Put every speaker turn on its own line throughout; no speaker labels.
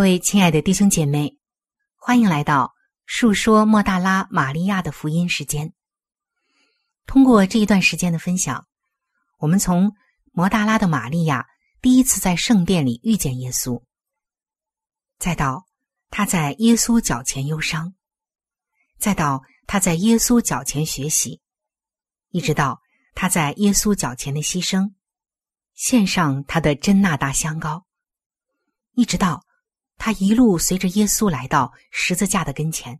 各位亲爱的弟兄姐妹，欢迎来到述说莫大拉玛利亚的福音时间。通过这一段时间的分享，我们从摩大拉的玛利亚第一次在圣殿里遇见耶稣，再到他在耶稣脚前忧伤，再到他在耶稣脚前学习，一直到他在耶稣脚前的牺牲，献上他的真纳达香膏，一直到。他一路随着耶稣来到十字架的跟前，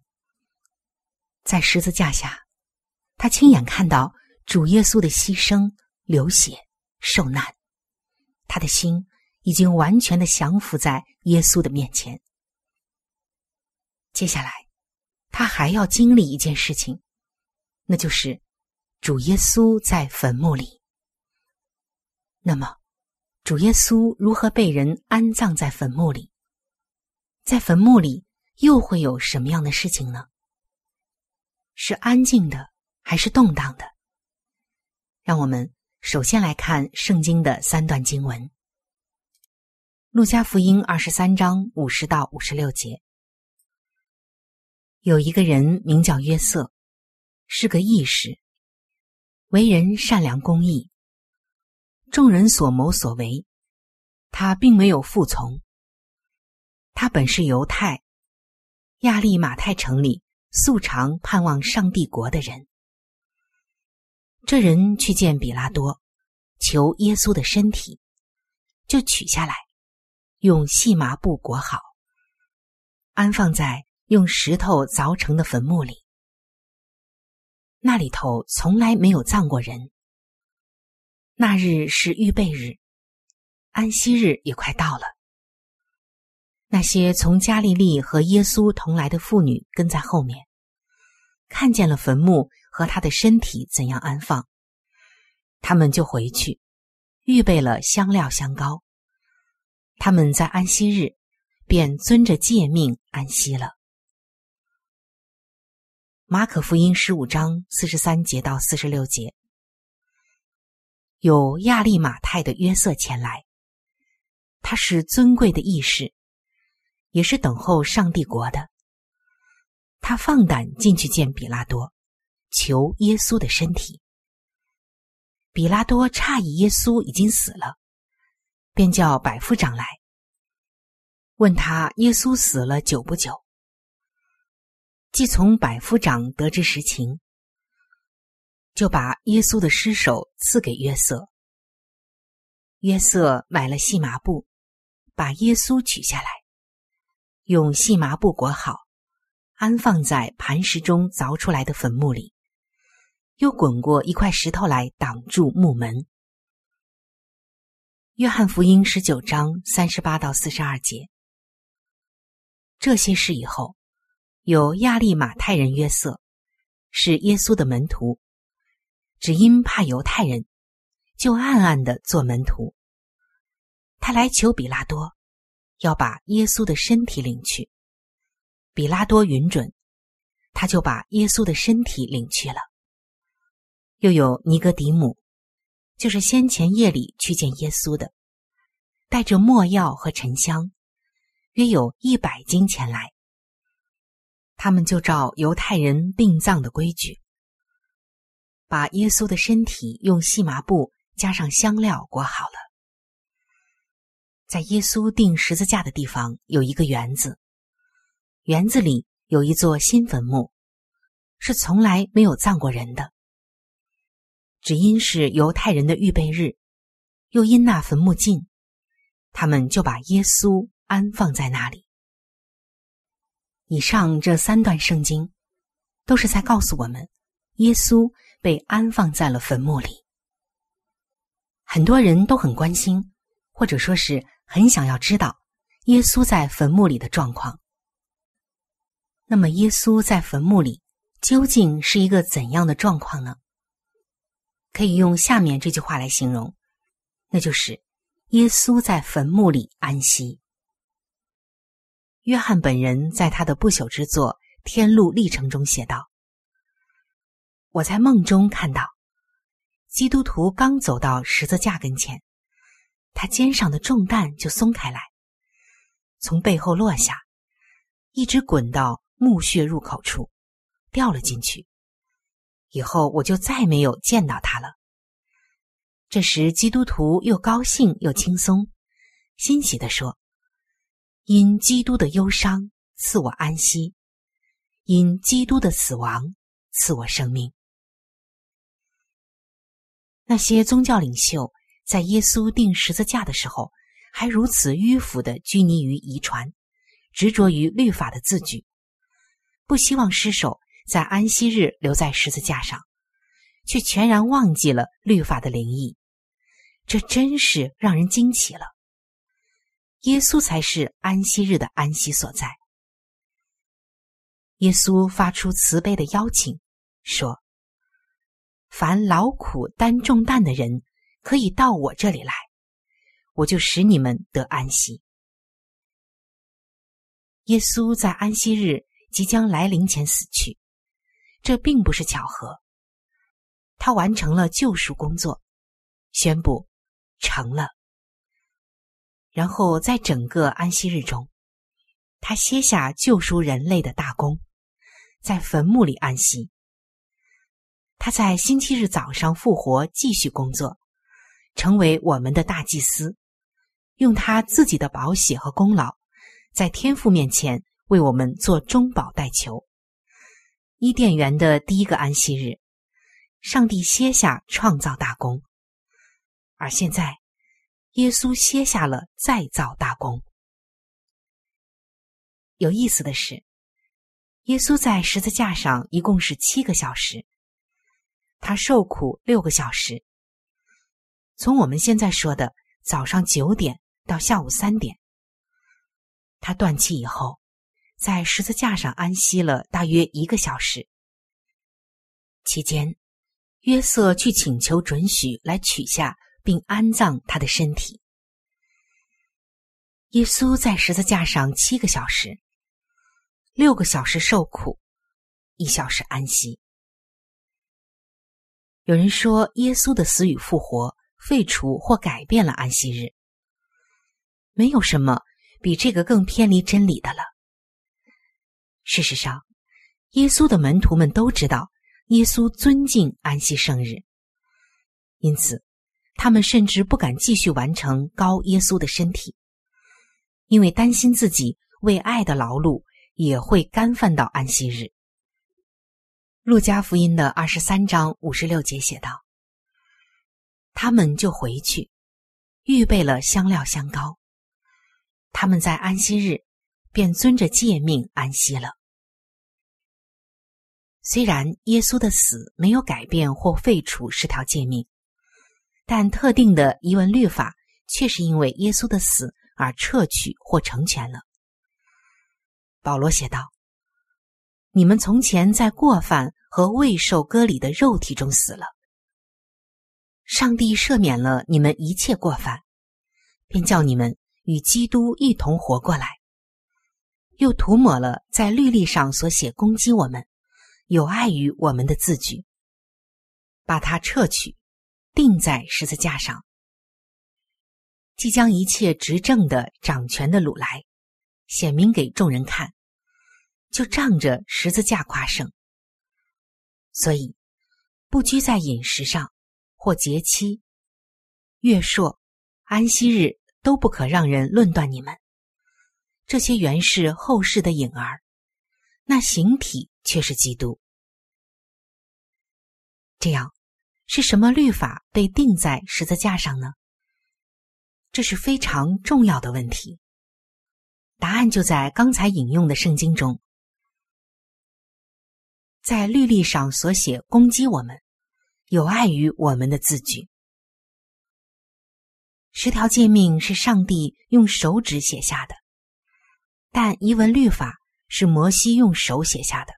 在十字架下，他亲眼看到主耶稣的牺牲、流血、受难，他的心已经完全的降服在耶稣的面前。接下来，他还要经历一件事情，那就是主耶稣在坟墓里。那么，主耶稣如何被人安葬在坟墓里？在坟墓里又会有什么样的事情呢？是安静的还是动荡的？让我们首先来看圣经的三段经文：《路加福音》二十三章五十到五十六节，有一个人名叫约瑟，是个义士，为人善良公义，众人所谋所为，他并没有服从。他本是犹太亚利马太城里素常盼望上帝国的人。这人去见比拉多，求耶稣的身体，就取下来，用细麻布裹好，安放在用石头凿成的坟墓里。那里头从来没有葬过人。那日是预备日，安息日也快到了。那些从加利利和耶稣同来的妇女跟在后面，看见了坟墓和他的身体怎样安放，他们就回去，预备了香料香膏。他们在安息日便遵着诫命安息了。马可福音十五章四十三节到四十六节。有亚利马泰的约瑟前来，他是尊贵的义士，也是等候上帝国的。他放胆进去见比拉多，求耶稣的身体。比拉多诧异耶稣已经死了，便叫百夫长来，问他耶稣死了久不久。既从百夫长得知实情。就把耶稣的尸首赐给约瑟。约瑟买了细麻布，把耶稣取下来，用细麻布裹好，安放在磐石中凿出来的坟墓里，又滚过一块石头来挡住墓门。约翰福音十九章三十八到四十二节。这些事以后，有亚利马太人约瑟，是耶稣的门徒。只因怕犹太人，就暗暗的做门徒。他来求比拉多，要把耶稣的身体领去。比拉多允准，他就把耶稣的身体领去了。又有尼格迪姆，就是先前夜里去见耶稣的，带着墨药和沉香，约有一百斤前来。他们就照犹太人殡葬的规矩。把耶稣的身体用细麻布加上香料裹好了，在耶稣钉十字架的地方有一个园子，园子里有一座新坟墓，是从来没有葬过人的。只因是犹太人的预备日，又因那坟墓近，他们就把耶稣安放在那里。以上这三段圣经，都是在告诉我们，耶稣。被安放在了坟墓里，很多人都很关心，或者说是很想要知道耶稣在坟墓里的状况。那么，耶稣在坟墓里究竟是一个怎样的状况呢？可以用下面这句话来形容，那就是耶稣在坟墓里安息。约翰本人在他的不朽之作《天路历程》中写道。我在梦中看到，基督徒刚走到十字架跟前，他肩上的重担就松开来，从背后落下，一直滚到墓穴入口处，掉了进去。以后我就再没有见到他了。这时，基督徒又高兴又轻松，欣喜的说：“因基督的忧伤赐我安息，因基督的死亡赐我生命。”那些宗教领袖在耶稣钉十字架的时候，还如此迂腐的拘泥于遗传，执着于律法的字句，不希望尸首在安息日留在十字架上，却全然忘记了律法的灵意。这真是让人惊奇了。耶稣才是安息日的安息所在。耶稣发出慈悲的邀请，说。凡劳苦担重担的人，可以到我这里来，我就使你们得安息。耶稣在安息日即将来临前死去，这并不是巧合。他完成了救赎工作，宣布成了。然后在整个安息日中，他歇下救赎人类的大功，在坟墓里安息。他在星期日早上复活，继续工作，成为我们的大祭司，用他自己的宝血和功劳，在天父面前为我们做中保代求。伊甸园的第一个安息日，上帝歇下创造大功，而现在，耶稣歇下了再造大功。有意思的是，耶稣在十字架上一共是七个小时。他受苦六个小时。从我们现在说的早上九点到下午三点，他断气以后，在十字架上安息了大约一个小时。期间，约瑟去请求准许来取下并安葬他的身体。耶稣在十字架上七个小时，六个小时受苦，一小时安息。有人说，耶稣的死与复活废除或改变了安息日。没有什么比这个更偏离真理的了。事实上，耶稣的门徒们都知道。耶稣尊敬安息圣日，因此他们甚至不敢继续完成高耶稣的身体，因为担心自己为爱的劳碌也会干犯到安息日。路加福音的二十三章五十六节写道：“他们就回去，预备了香料香膏。他们在安息日便遵着诫命安息了。”虽然耶稣的死没有改变或废除十条诫命，但特定的遗文律法却是因为耶稣的死而撤去或成全了。保罗写道：“你们从前在过犯和未受割礼的肉体中死了，上帝赦免了你们一切过犯，便叫你们与基督一同活过来，又涂抹了在律例上所写攻击我们。”有碍于我们的字句，把它撤去，钉在十字架上，即将一切执政的掌权的掳来，显明给众人看，就仗着十字架夸胜。所以，不拘在饮食上，或节期、月朔、安息日，都不可让人论断你们。这些原是后世的影儿，那形体。却是基督。这样，是什么律法被钉在十字架上呢？这是非常重要的问题。答案就在刚才引用的圣经中，在律例上所写攻击我们、有碍于我们的字句。十条诫命是上帝用手指写下的，但遗文律法是摩西用手写下的。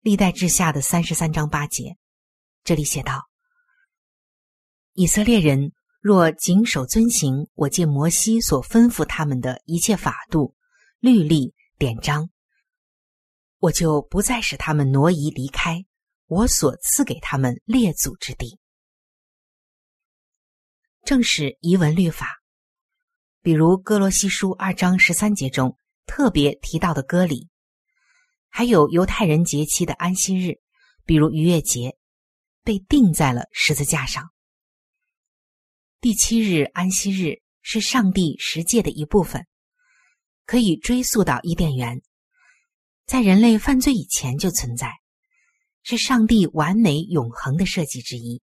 历代之下的三十三章八节，这里写道：“以色列人若谨守遵行我借摩西所吩咐他们的一切法度、律例、典章，我就不再使他们挪移离开我所赐给他们列祖之地。”正是遗文律法，比如哥罗西书二章十三节中特别提到的割礼。还有犹太人节期的安息日，比如逾越节，被钉在了十字架上。第七日安息日是上帝十诫的一部分，可以追溯到伊甸园，在人类犯罪以前就存在，是上帝完美永恒的设计之一。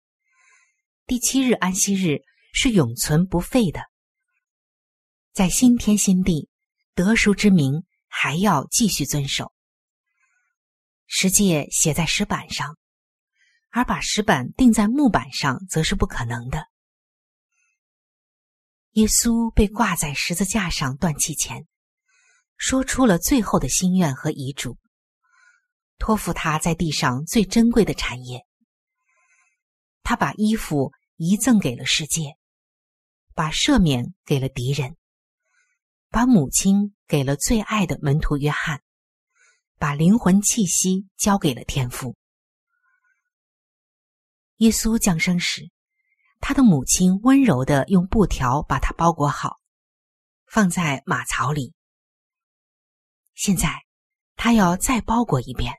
第七日安息日是永存不废的，在新天新地得赎之名还要继续遵守。石界写在石板上，而把石板钉在木板上，则是不可能的。耶稣被挂在十字架上断气前，说出了最后的心愿和遗嘱，托付他在地上最珍贵的产业。他把衣服遗赠给了世界，把赦免给了敌人，把母亲给了最爱的门徒约翰。把灵魂气息交给了天父。耶稣降生时，他的母亲温柔的用布条把他包裹好，放在马槽里。现在，他要再包裹一遍，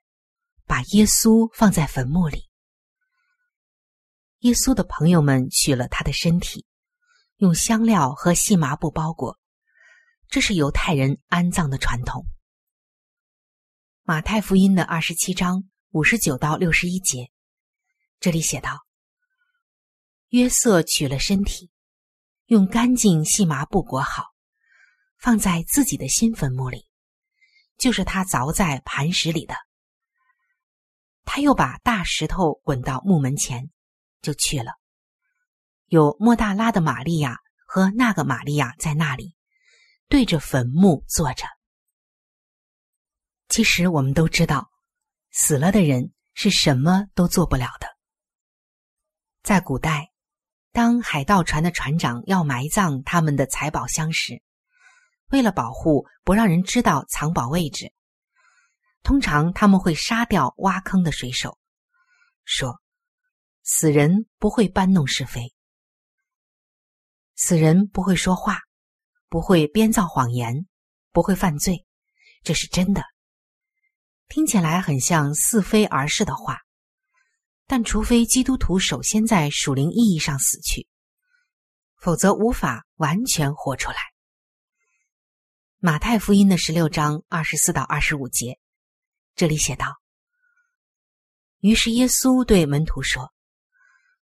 把耶稣放在坟墓里。耶稣的朋友们取了他的身体，用香料和细麻布包裹，这是犹太人安葬的传统。马太福音的二十七章五十九到六十一节，这里写道：约瑟取了身体，用干净细麻布裹好，放在自己的新坟墓里，就是他凿在磐石里的。他又把大石头滚到墓门前，就去了。有莫大拉的玛利亚和那个玛利亚在那里，对着坟墓坐着。其实我们都知道，死了的人是什么都做不了的。在古代，当海盗船的船长要埋葬他们的财宝箱时，为了保护不让人知道藏宝位置，通常他们会杀掉挖坑的水手，说：“死人不会搬弄是非，死人不会说话，不会编造谎言，不会犯罪，这是真的。”听起来很像似非而是的话，但除非基督徒首先在属灵意义上死去，否则无法完全活出来。马太福音的十六章二十四到二十五节，这里写道：“于是耶稣对门徒说：‘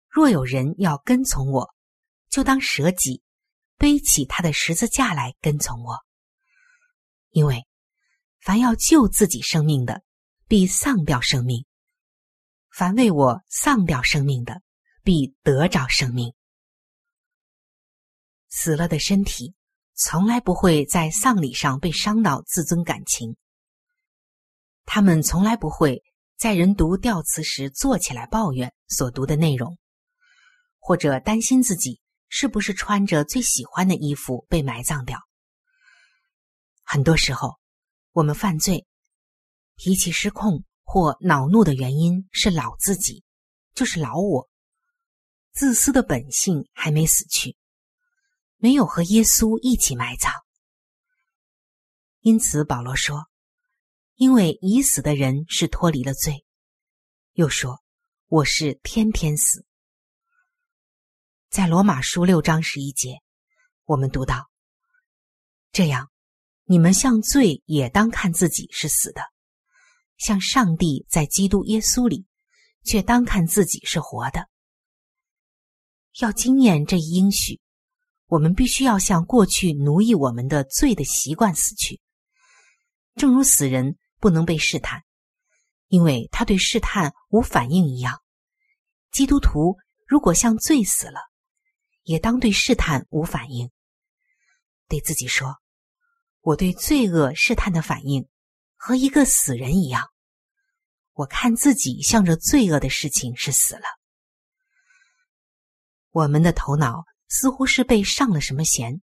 若有人要跟从我，就当舍己，背起他的十字架来跟从我。因为凡要救自己生命的，必丧掉生命；凡为我丧掉生命的，必得着生命。’死了的身体。”从来不会在丧礼上被伤到自尊感情。他们从来不会在人读吊词时坐起来抱怨所读的内容，或者担心自己是不是穿着最喜欢的衣服被埋葬掉。很多时候，我们犯罪、脾气失控或恼怒的原因是老自己，就是老我，自私的本性还没死去。没有和耶稣一起埋葬，因此保罗说：“因为已死的人是脱离了罪。”又说：“我是天天死。”在罗马书六章十一节，我们读到：“这样，你们像罪也当看自己是死的，像上帝在基督耶稣里，却当看自己是活的。”要经验这一应许。我们必须要向过去奴役我们的罪的习惯死去，正如死人不能被试探，因为他对试探无反应一样。基督徒如果像罪死了，也当对试探无反应。对自己说：“我对罪恶试探的反应和一个死人一样。我看自己向着罪恶的事情是死了。”我们的头脑。似乎是被上了什么弦，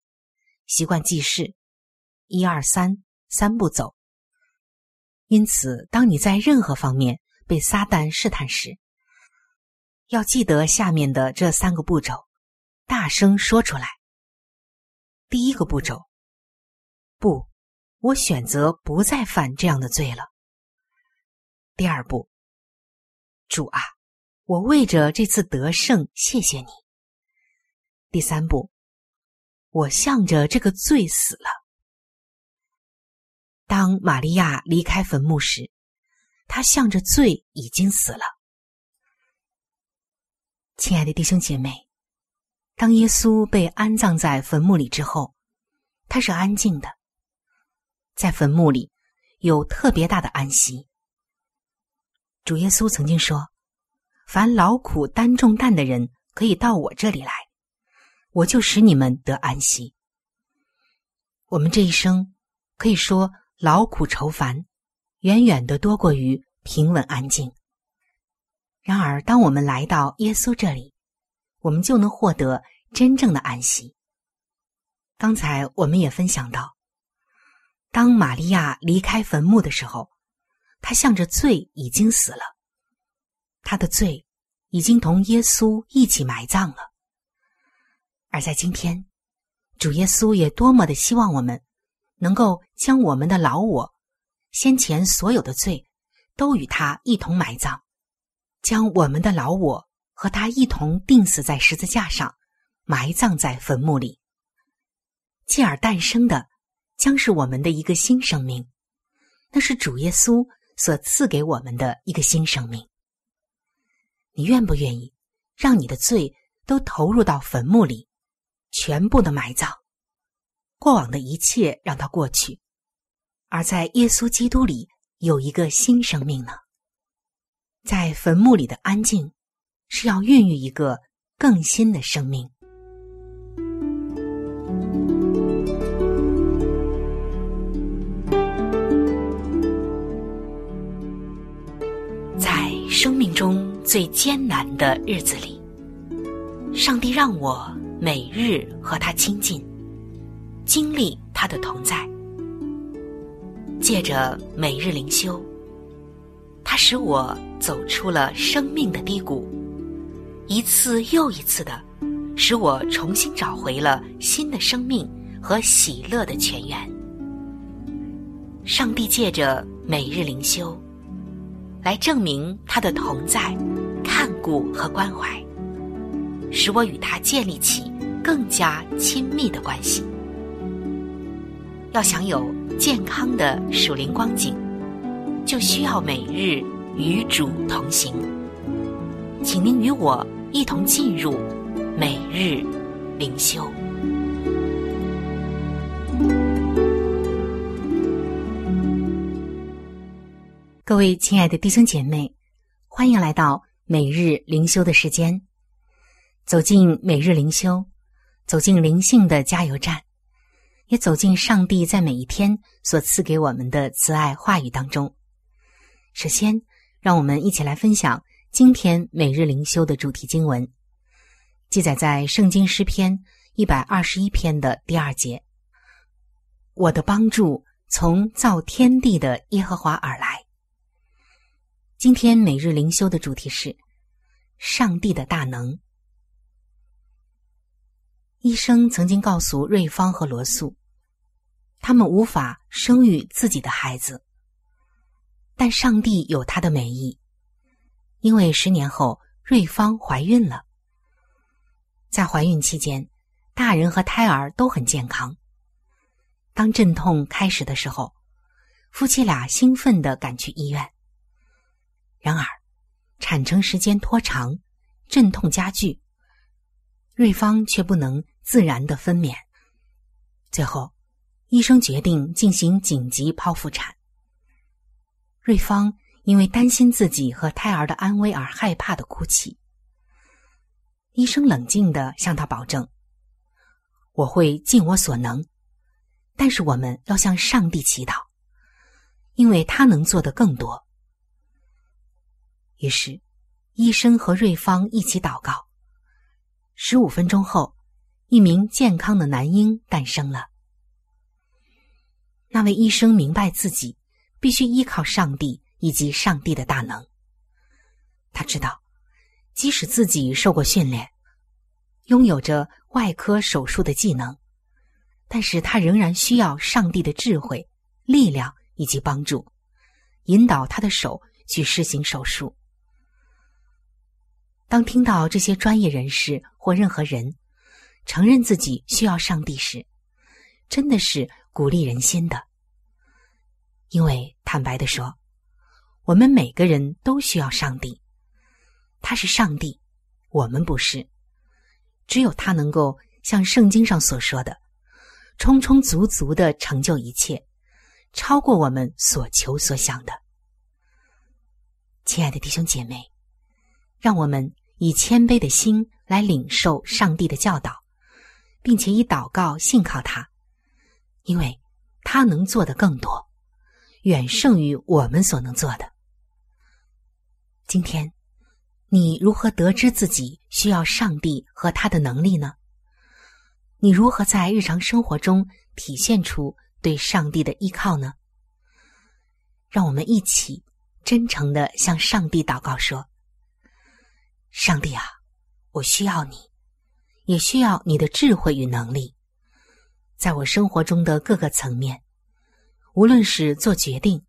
习惯记事，一二三，三步走。因此，当你在任何方面被撒旦试探时，要记得下面的这三个步骤，大声说出来。第一个步骤：不，我选择不再犯这样的罪了。第二步：主啊，我为着这次得胜，谢谢你。第三步，我向着这个罪死了。当玛利亚离开坟墓时，她向着罪已经死了。亲爱的弟兄姐妹，当耶稣被安葬在坟墓里之后，他是安静的，在坟墓里有特别大的安息。主耶稣曾经说：“凡劳苦担重担的人，可以到我这里来。”我就使你们得安息。我们这一生可以说劳苦愁烦，远远的多过于平稳安静。然而，当我们来到耶稣这里，我们就能获得真正的安息。刚才我们也分享到，当玛利亚离开坟墓的时候，她向着罪已经死了，她的罪已经同耶稣一起埋葬了。而在今天，主耶稣也多么的希望我们能够将我们的老我先前所有的罪都与他一同埋葬，将我们的老我和他一同钉死在十字架上，埋葬在坟墓里。继而诞生的将是我们的一个新生命，那是主耶稣所赐给我们的一个新生命。你愿不愿意让你的罪都投入到坟墓里？全部的埋葬，过往的一切让它过去，而在耶稣基督里有一个新生命呢。在坟墓里的安静，是要孕育一个更新的生命。在生命中最艰难的日子里，上帝让我每日和他亲近，经历他的同在。借着每日灵修，它使我走出了生命的低谷，一次又一次的，使我重新找回了新的生命和喜乐的泉源。上帝借着每日灵修，来证明他的同在、看顾和关怀，使我与他建立起更加亲密的关系。要想有健康的属灵光景，就需要每日与主同行。请您与我一同进入每日灵修。各位亲爱的弟兄姐妹，欢迎来到每日灵修的时间。走进每日灵修，走进灵性的加油站。也走进上帝在每一天所赐给我们的慈爱话语当中。首先，让我们一起来分享今天每日灵修的主题经文，记载在圣经诗篇一百二十一篇的第二节：“我的帮助从造天地的耶和华而来。”今天每日灵修的主题是上帝的大能。医生曾经告诉瑞芳和罗素，他们无法生育自己的孩子，但上帝有他的美意，因为十年后瑞芳怀孕了。在怀孕期间，大人和胎儿都很健康。当阵痛开始的时候，夫妻俩兴奋的赶去医院。然而，产程时间拖长，阵痛加剧，瑞芳却不能。自然的分娩，最后，医生决定进行紧急剖腹产。瑞芳因为担心自己和胎儿的安危而害怕的哭泣。医生冷静的向他保证：“我会尽我所能，但是我们要向上帝祈祷，因为他能做的更多。”于是，医生和瑞芳一起祷告。十五分钟后。一名健康的男婴诞生了。那位医生明白自己必须依靠上帝以及上帝的大能。他知道，即使自己受过训练，拥有着外科手术的技能，但是他仍然需要上帝的智慧、力量以及帮助，引导他的手去施行手术。当听到这些专业人士或任何人。承认自己需要上帝时，真的是鼓励人心的。因为坦白的说，我们每个人都需要上帝。他是上帝，我们不是。只有他能够像圣经上所说的，充充足足的成就一切，超过我们所求所想的。亲爱的弟兄姐妹，让我们以谦卑的心来领受上帝的教导。并且以祷告信靠他，因为他能做的更多，远胜于我们所能做的。今天，你如何得知自己需要上帝和他的能力呢？你如何在日常生活中体现出对上帝的依靠呢？让我们一起真诚的向上帝祷告说：“上帝啊，我需要你。”也需要你的智慧与能力，在我生活中的各个层面，无论是做决定，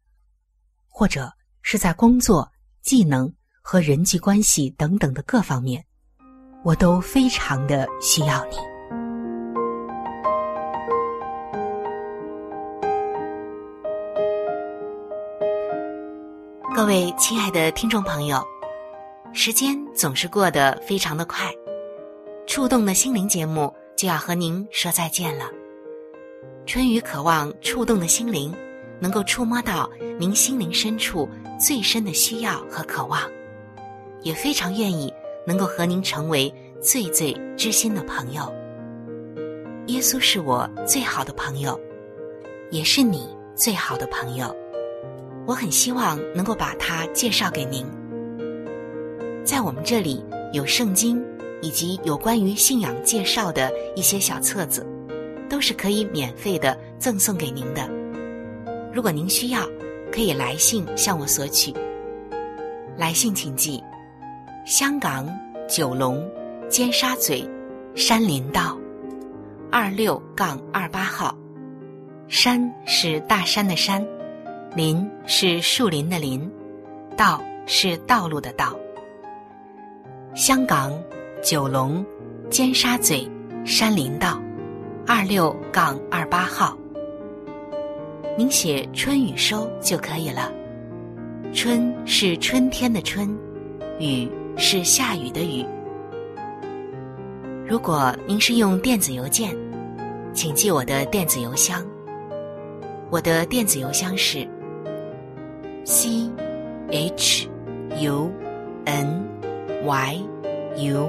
或者是在工作、技能和人际关系等等的各方面，我都非常的需要你。各位亲爱的听众朋友，时间总是过得非常的快。触动的心灵节目就要和您说再见了。春雨渴望触动的心灵能够触摸到您心灵深处最深的需要和渴望，也非常愿意能够和您成为最最知心的朋友。耶稣是我最好的朋友，也是你最好的朋友。我很希望能够把他介绍给您。在我们这里有圣经以及有关于信仰介绍的一些小册子，都是可以免费的赠送给您的。如果您需要，可以来信向我索取。来信请寄：香港九龙尖沙咀山林道二六杠二八号。山是大山的山，林是树林的林，道是道路的道。香港九龙尖沙咀山林道二六杠二八号。您写“春雨收”就可以了。春是春天的春，雨是下雨的雨。如果您是用电子邮件，请记我的电子邮箱。我的电子邮箱是 c h u n y u，